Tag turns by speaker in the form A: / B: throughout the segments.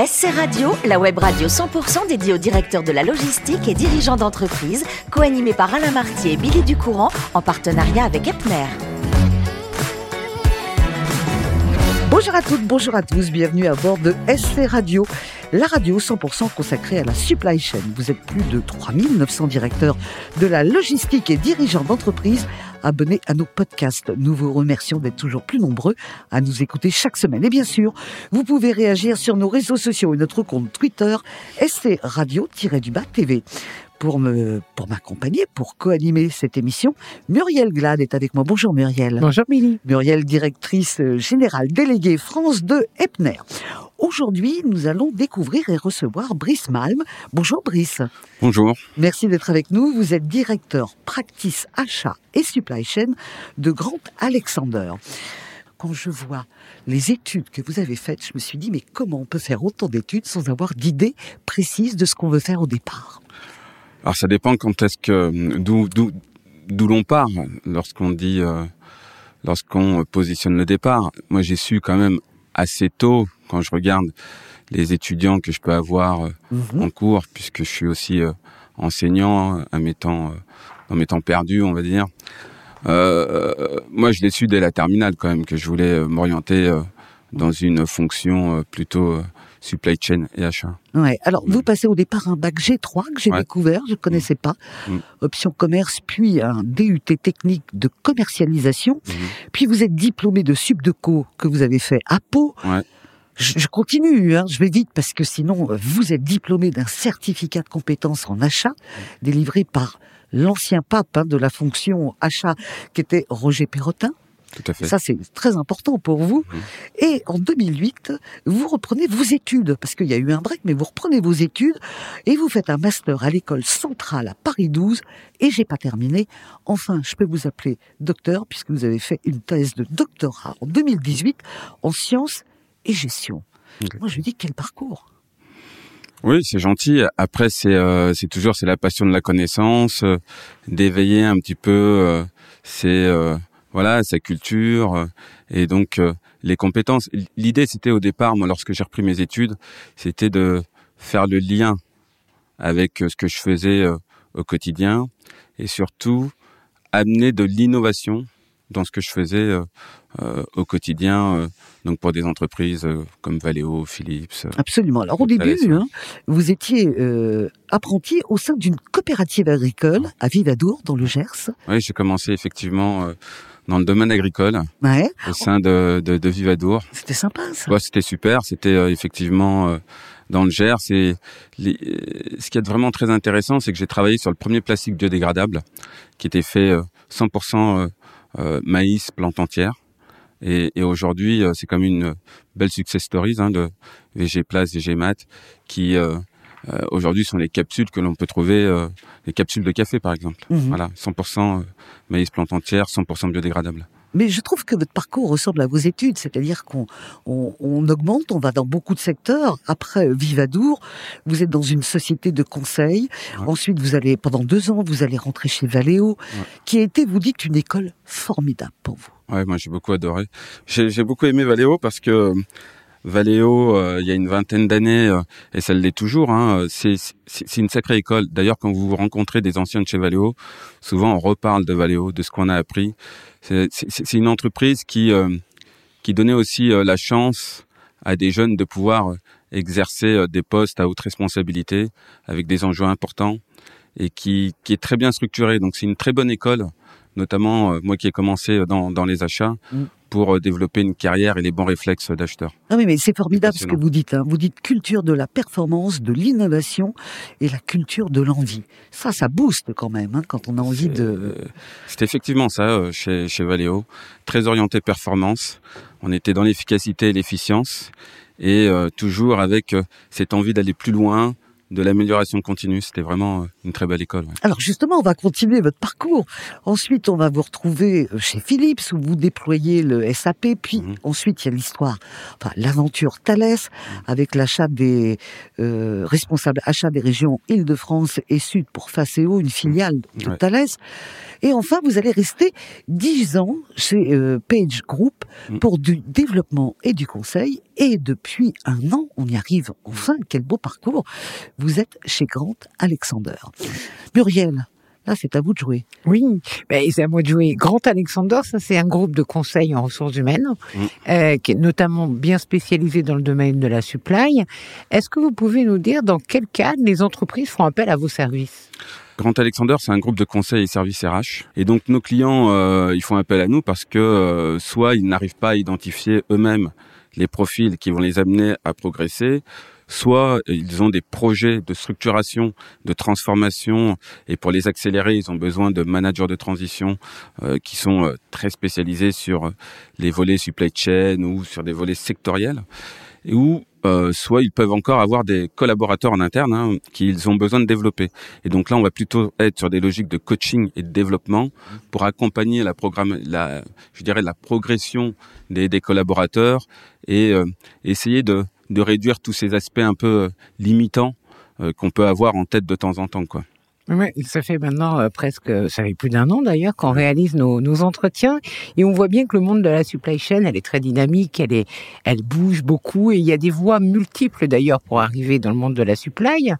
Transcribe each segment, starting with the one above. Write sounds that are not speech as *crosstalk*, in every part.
A: SC Radio, la web radio 100% dédiée aux directeurs de la logistique et dirigeants d'entreprise, co-animée par Alain Martier et Billy Ducourant, en partenariat avec Epner.
B: Bonjour à toutes, bonjour à tous, bienvenue à bord de SC Radio, la radio 100% consacrée à la supply chain. Vous êtes plus de 3900 directeurs de la logistique et dirigeants d'entreprise abonnés à nos podcasts. Nous vous remercions d'être toujours plus nombreux à nous écouter chaque semaine. Et bien sûr, vous pouvez réagir sur nos réseaux sociaux et notre compte Twitter SC Radio-du-Bas TV pour me pour m'accompagner, pour co-animer cette émission. Muriel Glad est avec moi. Bonjour Muriel.
C: Bonjour Milly.
B: Muriel, directrice générale déléguée France de Epner. Aujourd'hui, nous allons découvrir et recevoir Brice Malm. Bonjour Brice.
D: Bonjour.
B: Merci d'être avec nous. Vous êtes directeur practice achat et supply chain de Grant Alexander. Quand je vois les études que vous avez faites, je me suis dit, mais comment on peut faire autant d'études sans avoir d'idée précise de ce qu'on veut faire au départ?
D: Alors ça dépend quand est-ce que d'où d'où d'où l'on part lorsqu'on dit euh, lorsqu'on positionne le départ. Moi j'ai su quand même assez tôt quand je regarde les étudiants que je peux avoir euh,
B: Mhm.
D: en cours, puisque je suis aussi euh, enseignant à mes temps, euh, dans mes temps perdus, on va dire. Euh, moi, je l'ai su dès la terminale quand même que je voulais m'orienter dans une fonction plutôt supply chain et achat.
B: Ouais. Alors, vous passez au départ un bac G3 que j'ai
D: Ouais.
B: découvert, je connaissais pas.
D: Mm.
B: Option commerce, puis un DUT technique de commercialisation. Puis vous êtes diplômé de Subdeco que vous avez fait à Pau.
D: Ouais.
B: Je, je continue, hein, je vais vite parce que sinon euh, vous êtes diplômé d'un certificat de compétences en achat délivré par l'ancien pape hein, de la fonction achat qui était Roger Perrotin.
D: Tout à fait.
B: Ça, c'est très important pour vous. Et en 2008, vous reprenez vos études, parce qu'il y a eu un break, mais vous reprenez vos études et vous faites un master à l'école centrale à Paris 12. Et j'ai pas terminé. Enfin, je peux vous appeler docteur, puisque vous avez fait une thèse de doctorat en 2018 en sciences et gestion. Moi, je dis quel parcours.
D: Oui, c'est gentil. Après, c'est euh, c'est toujours c'est la passion de la connaissance, euh, d'éveiller un petit peu euh, ses voilà sa culture et donc les compétences. L'idée, c'était au départ, moi, lorsque j'ai repris mes études, c'était de faire le lien avec ce que je faisais au quotidien et surtout amener de l'innovation dans ce que je faisais euh, euh, au quotidien, euh, donc pour des entreprises comme Valeo, Philips.
B: Absolument. Alors au début, hein, vous étiez euh, apprenti au sein d'une coopérative agricole à Vivadour, dans le Gers.
D: Oui, j'ai commencé effectivement euh, dans le domaine agricole
B: Ouais,
D: au sein de, de, de Vivadour.
B: c'était sympa ça.
D: Ouais, c'était super. C'était euh, effectivement euh, dans le Gers. Et les- ce qui est vraiment très intéressant, c'est que j'ai travaillé sur le premier plastique biodégradable qui était fait euh, 100% euh, euh, maïs plante entière. Et, et aujourd'hui, euh, c'est comme une belle success stories hein, de VG Place, VG Mat, qui euh, euh, aujourd'hui sont les capsules que l'on peut trouver, euh, les capsules de café par exemple.
B: Mhm.
D: Voilà, 100% maïs plante entière, 100% biodégradable.
B: Mais je trouve que votre parcours ressemble à vos études, c'est-à-dire qu'on on, on augmente, on va dans beaucoup de secteurs. Après Vivadour, vous êtes dans une société de conseil.
D: Ouais.
B: Ensuite, vous allez pendant deux ans, vous allez rentrer chez Valeo, qui a été, vous dites, une école formidable pour vous.
D: Ouais, moi j'ai beaucoup adoré. J'ai beaucoup aimé Valeo parce que euh, Valeo, euh, il y a une vingtaine d'années, euh, et ça l'est toujours, hein, c'est c'est- une sacrée école. D'ailleurs, quand vous rencontrez des anciens de chez Valeo, souvent on reparle de Valeo, de ce qu'on a appris. C'est une entreprise qui, euh, qui donnait aussi euh, la chance à des jeunes de pouvoir euh, exercer euh, des postes à haute responsabilité avec des enjeux importants et qui, qui est très bien structurée. Donc c'est une très bonne école, notamment euh, moi qui ai commencé euh, dans, dans les achats
B: Mm.
D: pour euh, développer une carrière et les bons réflexes d'acheteur.
B: Ah oui, mais c'est formidable ce que vous dites. Hein. Vous dites culture de la performance, de l'innovation et la culture de l'envie. Ça, ça booste quand même hein, quand on a envie de.
D: euh, C'est effectivement ça euh, chez, chez Valeo, très orienté performance. On était dans l'efficacité et l'efficience et euh, toujours avec euh, cette envie d'aller plus loin, de l'amélioration continue. C'était vraiment euh, une très belle école. ouais.
B: Alors justement, on va continuer votre parcours. Ensuite, on va vous retrouver euh, chez Philips où vous déployez le SAP. Puis
D: Mhm.
B: ensuite, il y a l'histoire, enfin l'aventure Thales avec l'achat des euh, responsables achats des régions Île-de-France et Sud pour Faceo, une filiale de
D: Ouais.
B: Thales. Et enfin, vous allez rester dix ans chez euh, Page Group
D: Mhm.
B: pour du développement et du conseil. Et depuis un an, on y arrive enfin. Quel beau parcours. Vous êtes chez Grant Alexander. Muriel, Là, c'est à vous de jouer.
C: Oui, ben, c'est à moi de jouer. Grand Alexander, ça c'est un groupe de conseil en ressources humaines, mm. euh, qui est notamment bien spécialisé dans le domaine de la supply. Est-ce que vous pouvez nous dire dans quel cas les entreprises font appel à vos services?
D: Grand Alexander, c'est un groupe de conseil et services RH. Et donc nos clients, euh, ils font appel à nous parce que euh, soit ils n'arrivent pas à identifier eux-mêmes les profils qui vont les amener à progresser, soit ils ont des projets de structuration, de transformation, et pour les accélérer, ils ont besoin de managers de transition euh, qui sont euh, très spécialisés sur euh, les volets supply chain ou sur des volets sectoriels, et où soit ils peuvent encore avoir des collaborateurs en interne hein, qu'ils ont besoin de développer. Et donc là, on va plutôt être sur des logiques de coaching et de développement pour accompagner la programme, la, je dirais la progression des, des collaborateurs et essayer de de réduire tous ces aspects un peu euh, limitants euh, qu'on peut avoir en tête de temps en temps, quoi.
C: Oui, ça fait maintenant euh, presque, ça fait plus d'un an d'ailleurs qu'on réalise nos, nos, entretiens et on voit bien que le monde de la supply chain, elle est très dynamique, elle est, elle bouge beaucoup et il y a des voies multiples d'ailleurs pour arriver dans le monde de la supply.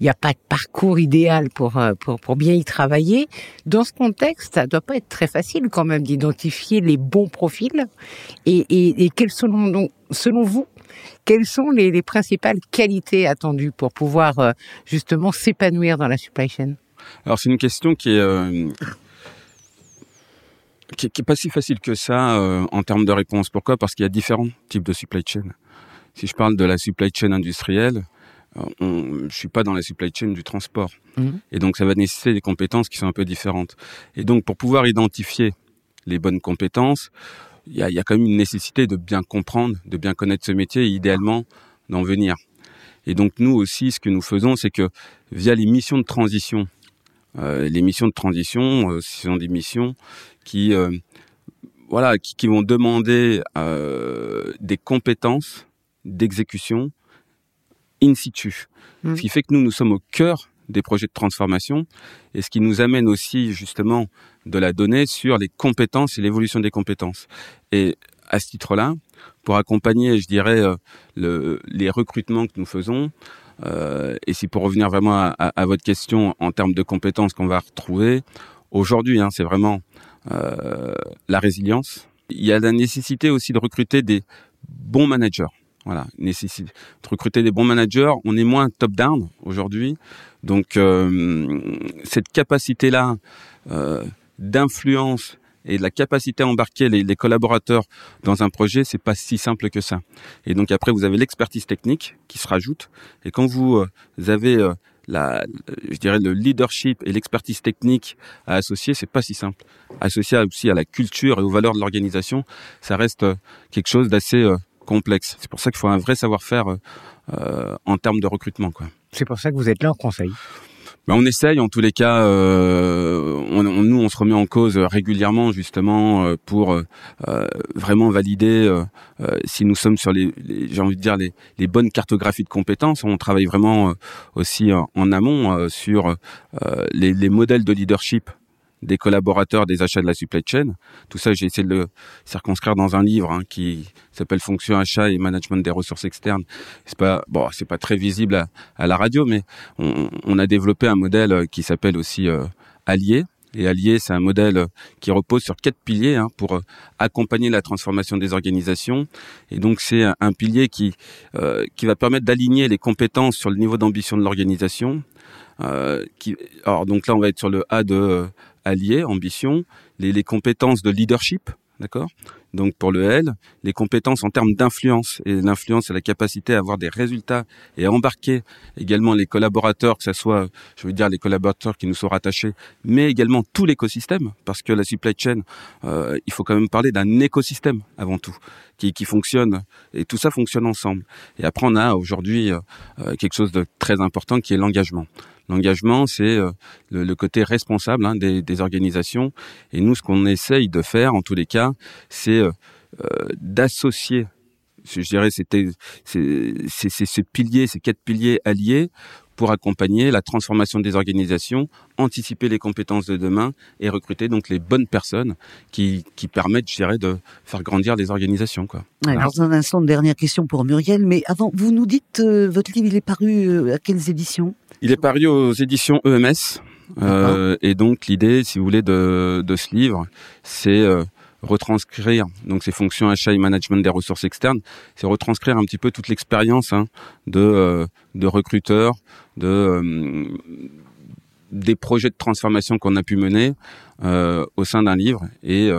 C: Il n'y a pas de parcours idéal pour, pour, pour bien y travailler. Dans ce contexte, ça doit pas être très facile quand même d'identifier les bons profils et, et, et quels sont donc, selon vous, quelles sont les, principales qualités attendues pour pouvoir euh, justement s'épanouir dans la supply chain?
D: Alors c'est une question qui est euh, qui, est pas si facile que ça euh, en termes de réponse. Pourquoi? Parce qu'il y a différents types de supply chain. Si je parle de la supply chain industrielle, on, je suis pas dans la supply chain du transport. Mmh. Et donc, ça va nécessiter des compétences qui sont un peu différentes. Et donc, pour pouvoir identifier les bonnes compétences, il y a, y a, quand même une nécessité de bien comprendre, de bien connaître ce métier et idéalement d'en venir. Et donc nous aussi, ce que nous faisons, c'est que via les missions de transition, euh, les missions de transition, euh, ce sont des missions qui, euh, voilà, qui, qui, vont demander euh, des compétences d'exécution in situ. Mmh. Ce qui fait que nous, nous sommes au cœur des projets de transformation et ce qui nous amène aussi justement de la donnée sur les compétences et l'évolution des compétences. Et à ce titre-là, pour accompagner, je dirais, euh, le, les recrutements que nous faisons, euh, et si pour revenir vraiment à, à, votre question en termes de compétences qu'on va retrouver, aujourd'hui, hein, c'est vraiment euh, la résilience. Il y a la nécessité aussi de recruter des bons managers. Voilà, nécessite de recruter des bons managers. On est moins top-down aujourd'hui, donc euh, cette capacité-là euh, d'influence et de la capacité à embarquer les, les, collaborateurs dans un projet, c'est pas si simple que ça. Et donc après, vous avez l'expertise technique qui se rajoute. Et quand vous, euh, avez euh, la, je dirais le leadership et l'expertise technique à associer, c'est pas si simple. Associé aussi à la culture et aux valeurs de l'organisation, ça reste euh, quelque chose d'assez complexe. C'est pour ça qu'il faut un vrai savoir-faire en termes de recrutement, quoi.
C: C'est pour ça que vous êtes là en conseil.
D: Ben, on essaye, en tous les cas, euh, on, nous on se remet en cause régulièrement justement euh, pour euh, vraiment valider euh, si nous sommes sur les, les j'ai envie de dire les, les, bonnes cartographies de compétences. On travaille vraiment aussi en, en amont sur les, les modèles de leadership des collaborateurs des achats de la supply chain. Tout ça, j'ai essayé de le circonscrire dans un livre hein, qui s'appelle Fonction achat et management des ressources externes. C'est pas bon, c'est pas très visible à, la radio, mais on, a développé un modèle euh, qui s'appelle aussi euh, Allier. Et Allier, c'est un modèle euh, qui repose sur quatre piliers hein, pour accompagner la transformation des organisations. Et donc, c'est un, pilier qui euh, qui va permettre d'aligner les compétences sur le niveau d'ambition de l'organisation. Euh, qui, alors donc là, on va être sur le A de alliés, ambition, les, les compétences de leadership, d'accord? Donc pour le L, les compétences en termes d'influence. Et l'influence, c'est la capacité à avoir des résultats et à embarquer également les collaborateurs, que ce soit, je veux dire, les collaborateurs qui nous sont rattachés, mais également tout l'écosystème, parce que la supply chain, euh, il faut quand même parler d'un écosystème avant tout, qui, qui fonctionne, et tout ça fonctionne ensemble. Et après, on a aujourd'hui euh, euh quelque chose de très important qui est l'engagement. L'engagement, c'est euh, le, côté responsable hein, des, des, organisations. Et nous, ce qu'on essaye de faire, en tous les cas, c'est euh, euh, d'associer je dirais, c'était c'est ces quatre piliers alliés pour accompagner la transformation des organisations, anticiper les compétences de demain et recruter donc les bonnes personnes qui, qui permettent, je dirais, de faire grandir les organisations. Quoi.
B: Alors, dans un instant, dernière question pour Muriel, mais avant, vous nous dites, euh, votre livre, il est paru euh, à quelles éditions?
D: Il est paru aux éditions EMS. Euh, et donc l'idée, si vous voulez, de, de ce livre, c'est retranscrire donc ces fonctions achat et management des ressources externes, c'est retranscrire un petit peu toute l'expérience hein, de euh, de recruteurs, de euh, des projets de transformation qu'on a pu mener euh, au sein d'un livre. Et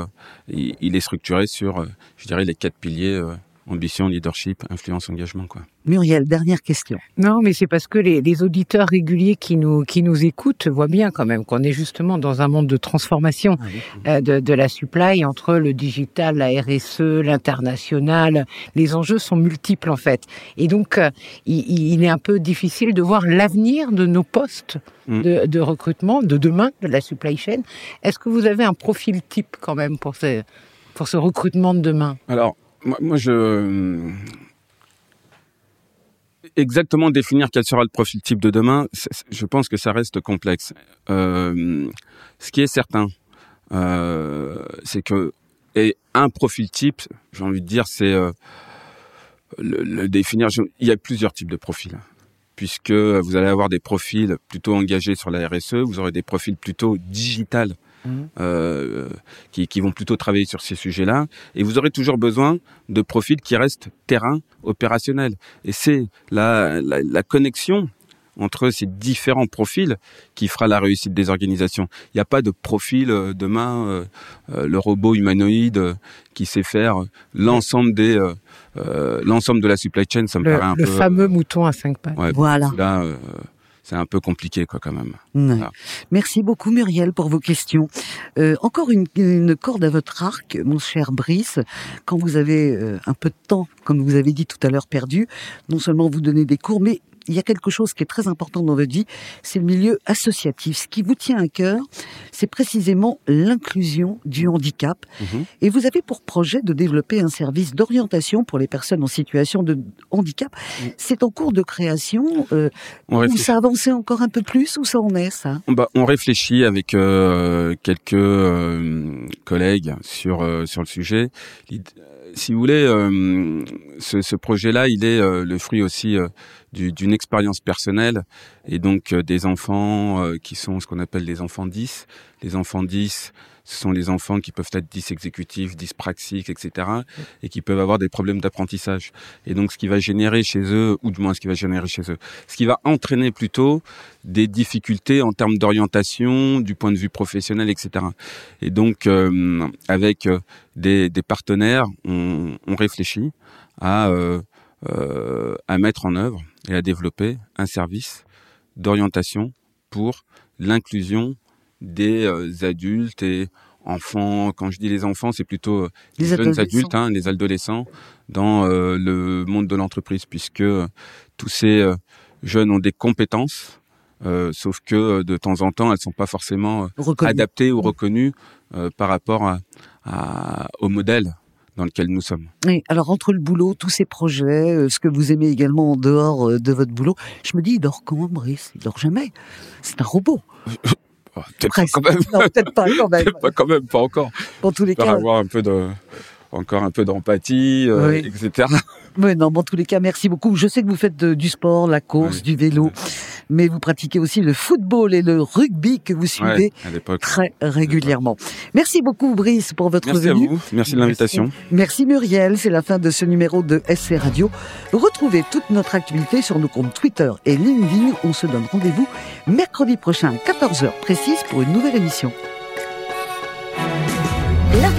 D: il est structuré sur, je dirais, les quatre piliers ambition, leadership, influence, engagement, quoi.
B: Muriel, dernière question.
C: Non, mais c'est parce que les, les, auditeurs réguliers qui nous qui nous écoutent voient bien quand même qu'on est justement dans un monde de transformation ah euh, de, de, la supply entre le digital, la RSE, l'international. Les enjeux sont multiples en fait, et donc euh, il, il, est un peu difficile de voir l'avenir de nos postes mm. de, de, recrutement de demain de la supply chain. Est-ce que vous avez un profil type quand même pour ce pour ce recrutement de demain?
D: Alors moi, je exactement définir quel sera le profil type de demain, je pense que ça reste complexe. Euh, ce qui est certain, euh, c'est que et un profil type, j'ai envie de dire, c'est euh, le, définir. Il y a plusieurs types de profils, puisque vous allez avoir des profils plutôt engagés sur la RSE, vous aurez des profils plutôt digital euh, qui, qui, vont plutôt travailler sur ces sujets-là. Et vous aurez toujours besoin de profils qui restent terrain opérationnel. Et c'est la, la, la connexion entre ces différents profils qui fera la réussite des organisations. Il n'y a pas de profil euh, demain, euh, euh, le robot humanoïde qui sait faire l'ensemble des l'ensemble de la supply chain. Ça me paraît un
C: peu. Le fameux mouton à cinq pattes.
B: voilà.
D: Là, c'est un peu compliqué quoi quand même.
B: Merci beaucoup Muriel pour vos questions. Euh, encore une, une, corde à votre arc, mon cher Brice. Quand vous avez euh, un peu de temps, comme vous avez dit tout à l'heure, perdu, non seulement vous donnez des cours, mais il y a quelque chose qui est très important dans votre vie, c'est le milieu associatif. Ce qui vous tient à cœur, c'est précisément l'inclusion du handicap. Mhm. Et vous avez pour projet de développer un service d'orientation pour les personnes en situation de handicap. C'est en cours de création. Euh, ou ça avance encore un peu plus Où ça en est, ça?
D: Bah, On réfléchit avec euh, quelques euh, collègues sur, euh, sur le sujet si vous voulez, ce, ce projet-là, il est le fruit aussi d'une expérience personnelle et donc des enfants qui sont ce qu'on appelle les enfants 10. Les enfants 10, ce sont les enfants qui peuvent être 10 exécutifs, 10 praxiques, etc. et qui peuvent avoir des problèmes d'apprentissage. Et donc, ce qui va générer chez eux, ou du moins ce qui va générer chez eux, ce qui va entraîner plutôt des difficultés en termes d'orientation, du point de vue professionnel, etc. Et donc, avec des, des partenaires, on, on, réfléchit à, euh, euh, à mettre en œuvre et à développer un service d'orientation pour l'inclusion des euh, adultes et enfants. Quand je dis les enfants, c'est plutôt les, jeunes adultes, hein, les adolescents, dans euh, le monde de l'entreprise, puisque tous ces jeunes ont des compétences. Euh, sauf que de temps en temps, elles sont pas forcément adaptées ou reconnues euh, par rapport à, à, au modèle dans lequel nous sommes.
B: Oui, alors entre le boulot, tous ces projets, euh, ce que vous aimez également en dehors euh, de votre boulot, je me dis, il dort quand, Brice? Il dort jamais. C'est un robot.
D: Oh, *laughs* peut-être pas quand même.
B: Non, peut-être pas quand *laughs* même.
D: pas quand même, pas encore.
B: Dans tous les cas.
D: avoir un peu de, encore un peu d'empathie, euh, oui. etc.
B: Oui, non, en tous les cas, merci beaucoup. Je sais que vous faites de, du sport, la course, oui. du vélo. Mais vous pratiquez aussi le football et le rugby que vous suivez
D: ouais,
B: très régulièrement. Merci beaucoup Brice pour votre
D: Merci
B: venue.
D: À vous. Merci de l'invitation.
B: Merci. Merci Muriel, c'est la fin de ce numéro de SC Radio. Retrouvez toute notre activité sur nos comptes Twitter et LinkedIn. On se donne rendez-vous mercredi prochain à 14h précise pour une nouvelle émission.